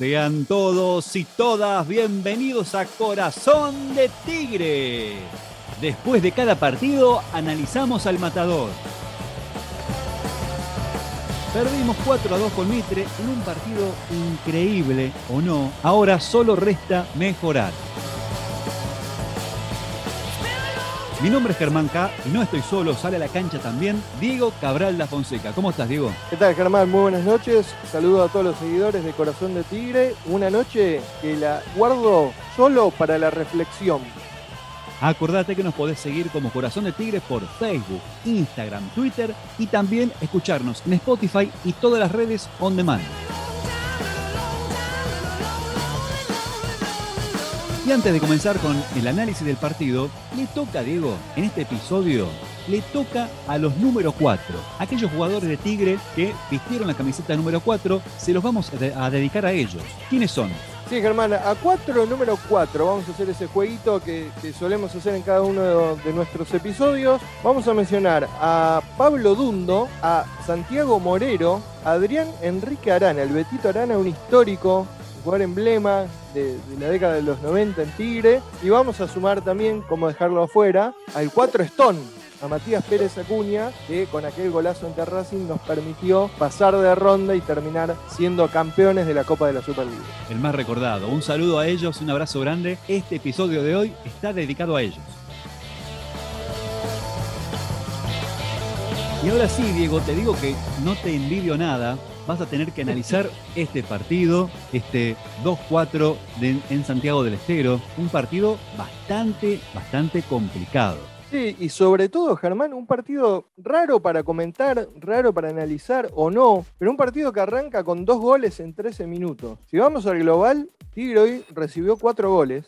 Sean todos y todas bienvenidos a Corazón de Tigre. Después de cada partido analizamos al matador. Perdimos 4 a 2 con Mitre en un partido increíble o no. Ahora solo resta mejorar. Mi nombre es Germán K y no estoy solo, sale a la cancha también Diego Cabral La Fonseca. ¿Cómo estás, Diego? ¿Qué tal, Germán? Muy buenas noches. Saludo a todos los seguidores de Corazón de Tigre. Una noche que la guardo solo para la reflexión. Acordate que nos podés seguir como Corazón de Tigre por Facebook, Instagram, Twitter y también escucharnos en Spotify y todas las redes on demand. Y antes de comenzar con el análisis del partido, le toca Diego, en este episodio, le toca a los número 4. Aquellos jugadores de Tigre que vistieron la camiseta número 4, se los vamos a dedicar a ellos. ¿Quiénes son? Sí, Germán, a 4, número 4, vamos a hacer ese jueguito que, solemos hacer en cada uno de nuestros episodios. Vamos a mencionar a Pablo Dundo, a Santiago Morero, a Adrián Enrique Arana, el Betito Arana, un histórico jugador emblema de, la década de los 90 en Tigre. Y vamos a sumar también, como dejarlo afuera, al 4 Stone, a Matías Pérez Acuña, que con aquel golazo ante Racing nos permitió pasar de ronda y terminar siendo campeones de la Copa de la Superliga. El más recordado. Un saludo a ellos, un abrazo grande. Este episodio de hoy está dedicado a ellos. Y ahora sí, Diego, te digo que no te envidio nada. Vas a tener que analizar este partido, este 2-4 en Santiago del Estero. Un partido bastante, bastante complicado. Sí, y sobre todo, Germán, un partido raro para comentar, raro para analizar o no, pero un partido que arranca con dos goles en 13 minutos. Si vamos al global, Tigre hoy recibió cuatro goles,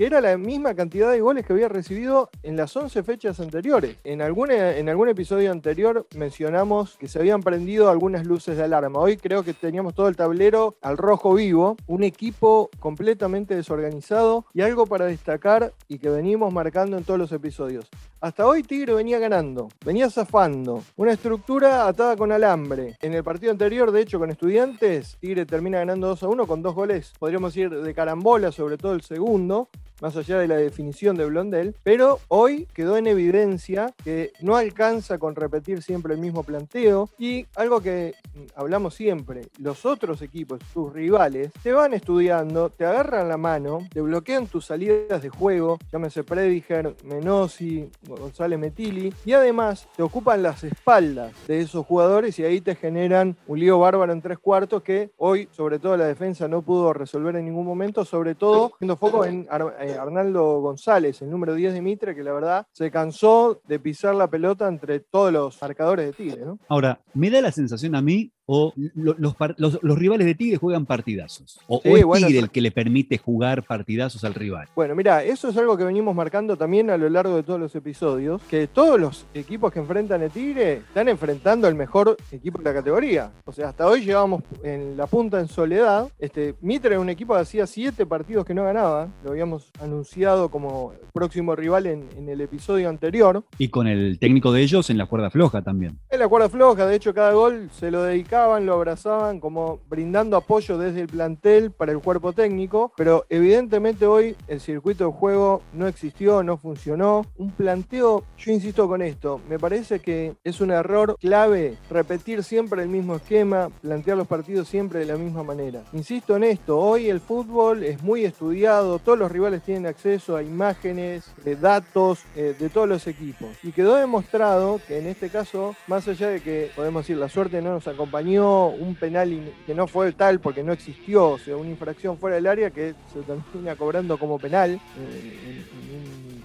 que era la misma cantidad de goles que había recibido en las 11 fechas anteriores. En algún, en algún episodio anterior mencionamos que se habían prendido algunas luces de alarma. Hoy creo que teníamos todo el tablero al rojo vivo, un equipo completamente desorganizado y algo para destacar y que venimos marcando en todos los episodios. Hasta hoy Tigre venía ganando, venía zafando, una estructura atada con alambre. En el partido anterior, de hecho, con estudiantes, Tigre termina ganando 2 a 1 con dos goles, podríamos decir, de carambola, sobre todo el segundo, más allá de la definición de Blondel, pero hoy quedó en evidencia que no alcanza con repetir siempre el mismo planteo y algo que hablamos siempre, los otros equipos, tus rivales, te van estudiando, te agarran la mano, te bloquean tus salidas de juego, llámese Prediger, Menosi, González Metili, y además te ocupan las espaldas de esos jugadores y ahí te generan un lío bárbaro en tres cuartos que hoy, sobre todo la defensa, no pudo resolver en ningún momento, sobre todo haciendo foco en Arnaldo González, el número 10 de Mitre, que la verdad se cansó de pisar la pelota entre todos los marcadores de Tigre. Ahora, me da la sensación a mí o los, los, los, rivales de Tigre juegan partidazos. O, sí, o es bueno, Tigre el que le permite jugar partidazos al rival. Bueno, mira, eso es algo que venimos marcando también a lo largo de todos los episodios, que todos los equipos que enfrentan a Tigre están enfrentando al mejor equipo de la categoría. O sea, hasta hoy llevamos en la punta en soledad. Este, Mitre era un equipo que hacía siete partidos que no ganaba, lo habíamos anunciado como próximo rival en, en el episodio anterior. Y con el técnico de ellos en la cuerda floja también. En la cuerda floja, de hecho cada gol se lo dedicaba lo abrazaban como brindando apoyo desde el plantel para el cuerpo técnico, pero evidentemente hoy el circuito de juego no existió, no funcionó. Un planteo, yo insisto con esto, me parece que es un error clave repetir siempre el mismo esquema, plantear los partidos siempre de la misma manera. Insisto en esto, hoy el fútbol es muy estudiado, todos los rivales tienen acceso a imágenes, de datos eh, de todos los equipos. Y quedó demostrado que en este caso, más allá de que podemos decir la suerte no nos acompañó, un penal que no fue tal porque no existió, o sea, una infracción fuera del área que se termina cobrando como penal eh,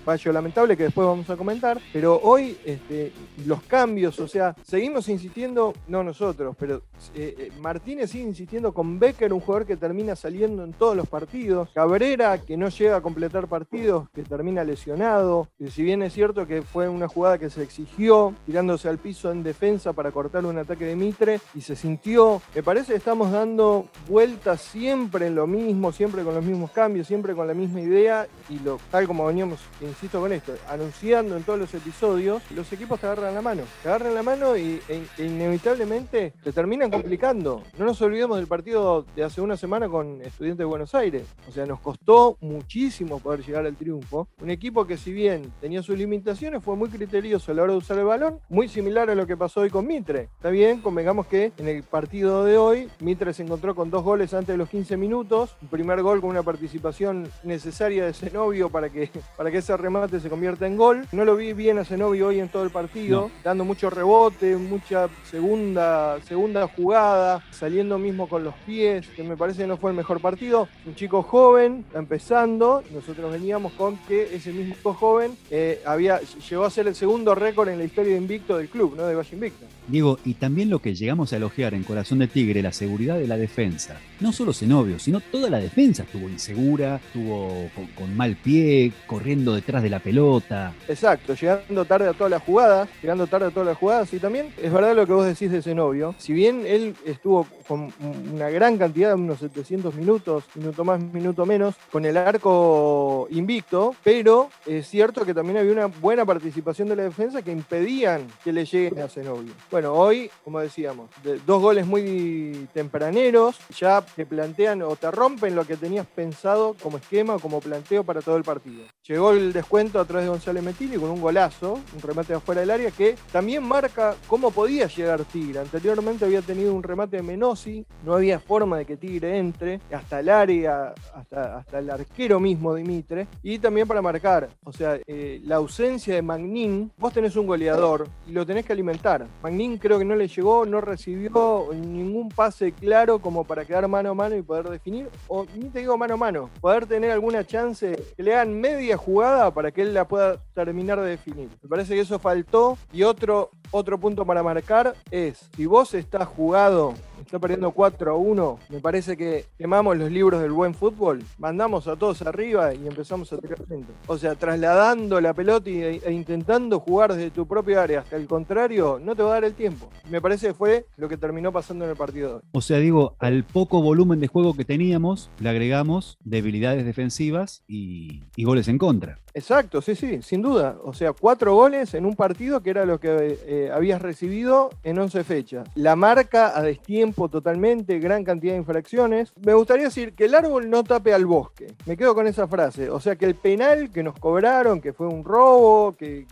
fallo lamentable que después vamos a comentar. Pero hoy este, los cambios, o sea, seguimos insistiendo, no nosotros, pero eh, Martínez sigue insistiendo con Becker, un jugador que termina saliendo en todos los partidos. Cabrera, que no llega a completar partidos, que termina lesionado. Y si bien es cierto que fue una jugada que se exigió, tirándose al piso en defensa para cortar un ataque de Mitre, y se sintió, me parece que estamos dando vueltas siempre en lo mismo, siempre con los mismos cambios, siempre con la misma idea, y tal como veníamos insisto con esto, anunciando en todos los episodios, los equipos te agarran la mano. Te agarran la mano y e, e inevitablemente te terminan complicando. No nos olvidemos del partido de hace una semana con Estudiantes de Buenos Aires. O sea, nos costó muchísimo poder llegar al triunfo. Un equipo que si bien tenía sus limitaciones, fue muy criterioso a la hora de usar el balón, muy similar a lo que pasó hoy con Mitre. Está bien, convengamos que en el partido de hoy, Mitre se encontró con dos goles antes de los 15 minutos, un primer gol con una participación necesaria de Zenobio para que, para que ese remate se convierta en gol. No lo vi bien a Zenobio hoy en todo el partido, dando mucho rebote, mucha segunda, segunda jugada, saliendo mismo con los pies, que me parece que no fue el mejor partido. Un chico joven, empezando, nosotros veníamos con que ese mismo joven eh, había, llegó a ser el segundo récord en la historia de invicto del club, ¿no? De Valle Invicto. Diego, y también lo que llegamos a elogiar en Corazón de Tigre, la seguridad de la defensa. No solo Zenobio, sino toda la defensa estuvo insegura, estuvo con, mal pie, corriendo detrás de la pelota. Exacto, llegando tarde a todas las jugadas, llegando tarde a todas las jugadas. Y también es verdad lo que vos decís de Zenobio. Si bien él estuvo con una gran cantidad, unos 700 minutos, minuto más, minuto menos, con el arco invicto, pero es cierto que también había una buena participación de la defensa que impedían que le lleguen a Zenobio. Bueno, hoy, como decíamos, dos goles muy tempraneros, ya te plantean o te rompen lo que tenías pensado como esquema o como planteo para todo el partido. Llegó el descuento a través de González Metili con un golazo, un remate de afuera del área que también marca cómo podía llegar Tigre. Anteriormente había tenido un remate de Menosi, no había forma de que Tigre entre hasta el área, hasta, hasta el arquero mismo Dimitre, y también para marcar, o sea, eh, la ausencia de Magnin, vos tenés un goleador y lo tenés que alimentar. Magnin creo que no le llegó, no recibió ningún pase claro como para quedar mano a mano y poder definir, o ni te digo mano a mano, poder tener alguna chance que le hagan media jugada para que él la pueda terminar de definir. Me parece que eso faltó y otro, otro punto para marcar es, si vos estás jugado está perdiendo 4 a 1. Me parece que quemamos los libros del buen fútbol, mandamos a todos arriba y empezamos a tirar frente. O sea, trasladando la pelota e, intentando jugar desde tu propia área hasta el contrario, no te va a dar el tiempo. Me parece que fue lo que terminó pasando en el partido de hoy. O sea, digo, al poco volumen de juego que teníamos, le agregamos debilidades defensivas y, goles en contra. Exacto, sí, sí, sin duda. O sea, cuatro goles en un partido que era lo que eh, habías recibido en 11 fechas. La marca a destiempo totalmente, gran cantidad de infracciones. Me gustaría decir que el árbol no tape al bosque. Me quedo con esa frase. O sea que el penal que nos cobraron, que fue un robo, que,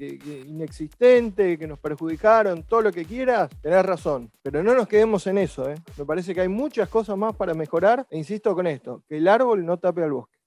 inexistente, que nos perjudicaron, todo lo que quieras, tenés razón. Pero no nos quedemos en eso. ¿eh? Me parece que hay muchas cosas más para mejorar. E insisto con esto, que el árbol no tape al bosque.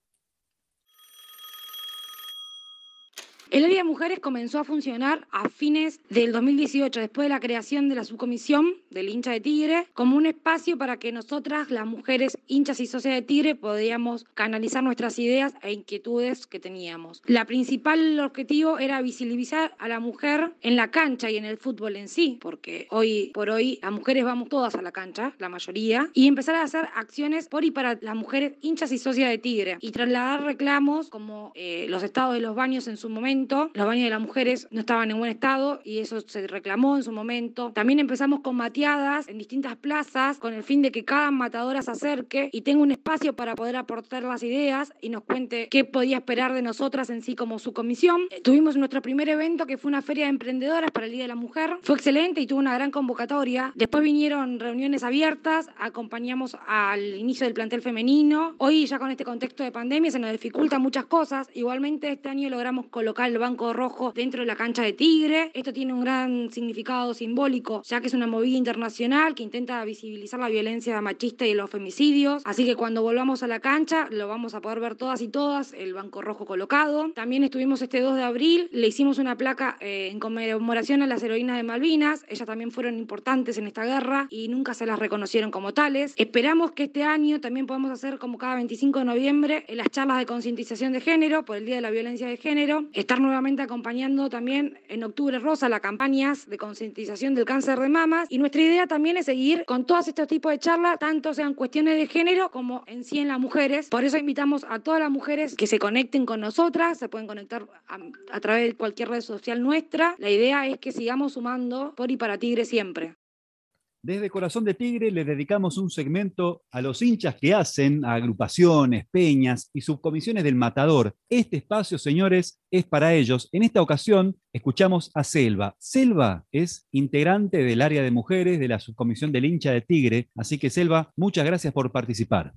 El área de mujeres comenzó a funcionar a fines del 2018, después de la creación de la subcomisión del hincha de Tigre, como un espacio para que nosotras, las mujeres hinchas y socias de Tigre, podíamos canalizar nuestras ideas e inquietudes que teníamos. La principal objetivo era visibilizar a la mujer en la cancha y en el fútbol en sí, porque hoy por hoy las mujeres vamos todas a la cancha, la mayoría, y empezar a hacer acciones por y para las mujeres hinchas y socias de Tigre, y trasladar reclamos como eh, los estados de los baños en su momento, los baños de las mujeres no estaban en buen estado y eso se reclamó en su momento. También empezamos con mateadas en distintas plazas con el fin de que cada matadora se acerque y tenga un espacio para poder aportar las ideas y nos cuente qué podía esperar de nosotras en sí como su comisión. Tuvimos nuestro primer evento que fue una feria de emprendedoras para el Día de la Mujer. Fue excelente y tuvo una gran convocatoria. Después vinieron reuniones abiertas, acompañamos al inicio del plantel femenino. Hoy ya con este contexto de pandemia se nos dificultan muchas cosas. Igualmente este año logramos colocar el Banco Rojo dentro de la cancha de Tigre. Esto tiene un gran significado simbólico, ya que es una movida internacional que intenta visibilizar la violencia machista y los femicidios. Así que cuando volvamos a la cancha lo vamos a poder ver todas y todas, el Banco Rojo colocado. También estuvimos este 2 de abril, le hicimos una placa eh, en conmemoración a las heroínas de Malvinas. Ellas también fueron importantes en esta guerra y nunca se las reconocieron como tales. Esperamos que este año también podamos hacer como cada 25 de noviembre las charlas de concientización de género por el Día de la Violencia de Género nuevamente acompañando también en Octubre Rosa las campañas de concientización del cáncer de mamas. Y nuestra idea también es seguir con todos estos tipos de charlas, tanto sean cuestiones de género como en sí en las mujeres. Por eso invitamos a todas las mujeres que se conecten con nosotras, se pueden conectar a, a través de cualquier red social nuestra. La idea es que sigamos sumando por y para Tigre siempre. Desde Corazón de Tigre le dedicamos un segmento a los hinchas que hacen agrupaciones, peñas y subcomisiones del Matador. Este espacio, señores, es para ellos. En esta ocasión escuchamos a Selva. Selva es integrante del área de mujeres de la subcomisión del hincha de Tigre. Así que, Selva, muchas gracias por participar.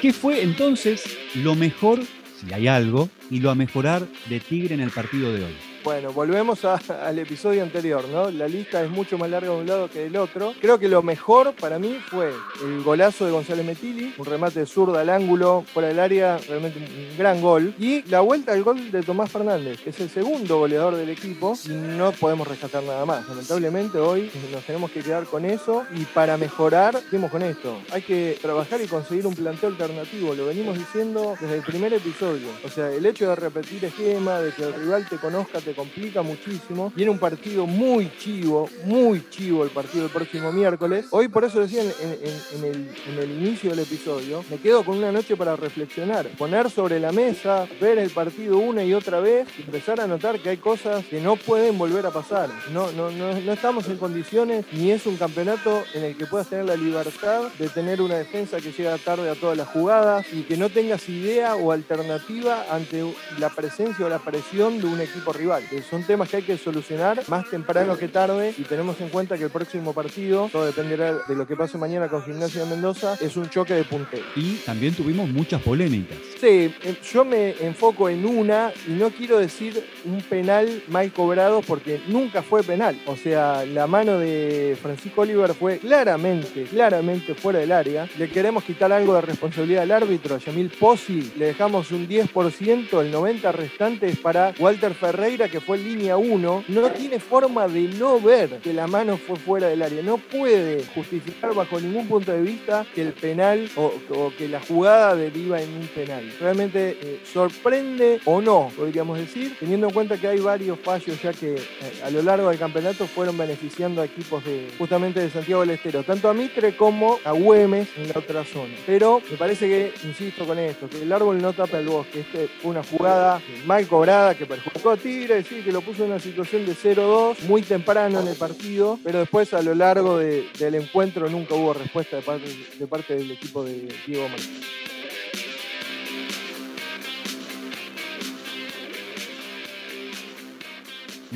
¿Qué fue entonces lo mejor, si hay algo, y lo a mejorar de Tigre en el partido de hoy? Bueno, volvemos al episodio anterior, ¿no? La lista es mucho más larga de un lado que del otro. Creo que lo mejor para mí fue el golazo de González Metili, un remate de zurda al ángulo, fuera del área, realmente un gran gol. Y la vuelta al gol de Tomás Fernández, que es el segundo goleador del equipo, y no podemos rescatar nada más. Lamentablemente hoy nos tenemos que quedar con eso y para mejorar, estemos con esto. Hay que trabajar y conseguir un planteo alternativo, lo venimos diciendo desde el primer episodio. O sea, el hecho de repetir esquema, de que el rival te conozca, te complica muchísimo. Viene un partido muy chivo, muy chivo el partido del próximo miércoles. Hoy, por eso decía en, el, inicio del episodio, me quedo con una noche para reflexionar, poner sobre la mesa, ver el partido una y otra vez y empezar a notar que hay cosas que no pueden volver a pasar. No, no, no, no estamos en condiciones ni es un campeonato en el que puedas tener la libertad de tener una defensa que llega tarde a todas las jugadas y que no tengas idea o alternativa ante la presencia o la presión de un equipo rival son temas que hay que solucionar más temprano que tarde y tenemos en cuenta que el próximo partido, todo dependerá de lo que pase mañana con Gimnasia de Mendoza, es un choque de puntero. Y también tuvimos muchas polémicas. Sí, eh, yo me enfoco en una y no quiero decir un penal mal cobrado porque nunca fue penal. O sea, la mano de Francisco Oliver fue claramente, claramente fuera del área. Le queremos quitar algo de responsabilidad al árbitro, a Yamil Pozzi. Le dejamos un 10%, el 90% restante es para Walter Ferreira, que fue línea 1, no tiene forma de no ver que la mano fue fuera del área. No puede justificar bajo ningún punto de vista que el penal o, que la jugada deriva en un penal. Realmente eh, sorprende o no, podríamos decir, teniendo en cuenta que hay varios fallos ya que eh, a lo largo del campeonato fueron beneficiando a equipos de justamente de Santiago del Estero, tanto a Mitre como a Güemes en la otra zona. Pero me parece que, insisto con esto, que el árbol no tapa el bosque. Este fue una jugada mal cobrada que perjudicó a Tigre, que lo puso en una situación de 0-2 muy temprano en el partido, pero después a lo largo del encuentro nunca hubo respuesta de parte, de parte del equipo de Diego Martínez.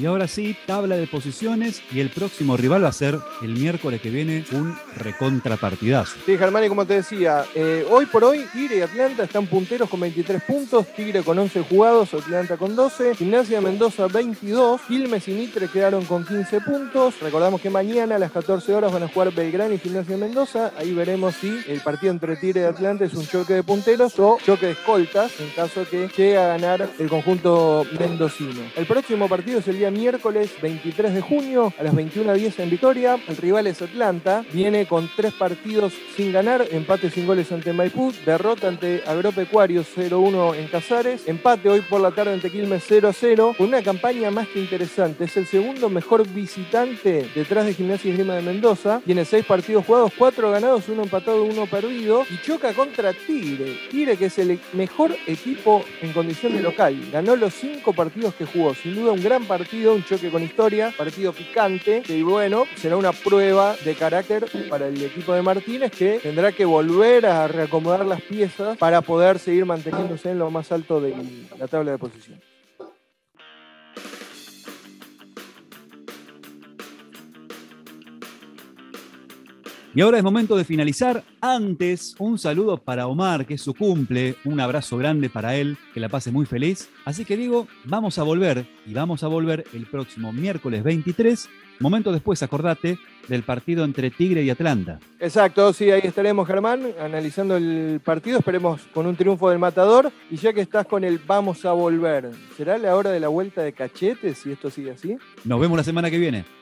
Y ahora sí, tabla de posiciones y el próximo rival va a ser el miércoles que viene un recontrapartidazo. Sí, Germán, y como te decía, eh, hoy por hoy Tigre y Atlanta están punteros con 23 puntos, Tigre con 11 jugados, Atlanta con 12, Gimnasia Mendoza 22, Quilmes y Mitre quedaron con 15 puntos. Recordamos que mañana a las 14 horas van a jugar Belgrano y Gimnasia Mendoza. Ahí veremos si el partido entre Tigre y Atlanta es un choque de punteros o choque de escoltas, en caso que llegue a ganar el conjunto mendocino. El próximo partido es el día miércoles 23 de junio a las 21.10 en Vitoria. El rival es Atlanta. Viene con tres partidos sin ganar. Empate sin goles ante Maipú. Derrota ante Agropecuario 0-1 en Casares. Empate hoy por la tarde ante Quilmes 0-0. Con una campaña más que interesante. Es el segundo mejor visitante detrás de Gimnasia y Grima de Mendoza. Tiene seis partidos jugados, cuatro ganados, uno empatado, uno perdido. Y choca contra Tigre. Tigre que es el mejor equipo en condición de local. Ganó los cinco partidos que jugó. Sin duda un gran partido un choque con historia, partido picante, y bueno, será una prueba de carácter para el equipo de Martínez que tendrá que volver a reacomodar las piezas para poder seguir manteniéndose en lo más alto de la tabla de posiciones. Y ahora es momento de finalizar. Antes, un saludo para Omar, que es su cumple. Un abrazo grande para él, que la pase muy feliz. Así que digo, vamos a volver y vamos a volver el próximo miércoles 23. Momento después, acordate, del partido entre Tigre y Atlanta. Exacto, sí, ahí estaremos, Germán, analizando el partido. Esperemos con un triunfo del matador. Y ya que estás con el vamos a volver, ¿será la hora de la vuelta de cachetes si esto sigue así? Nos vemos la semana que viene.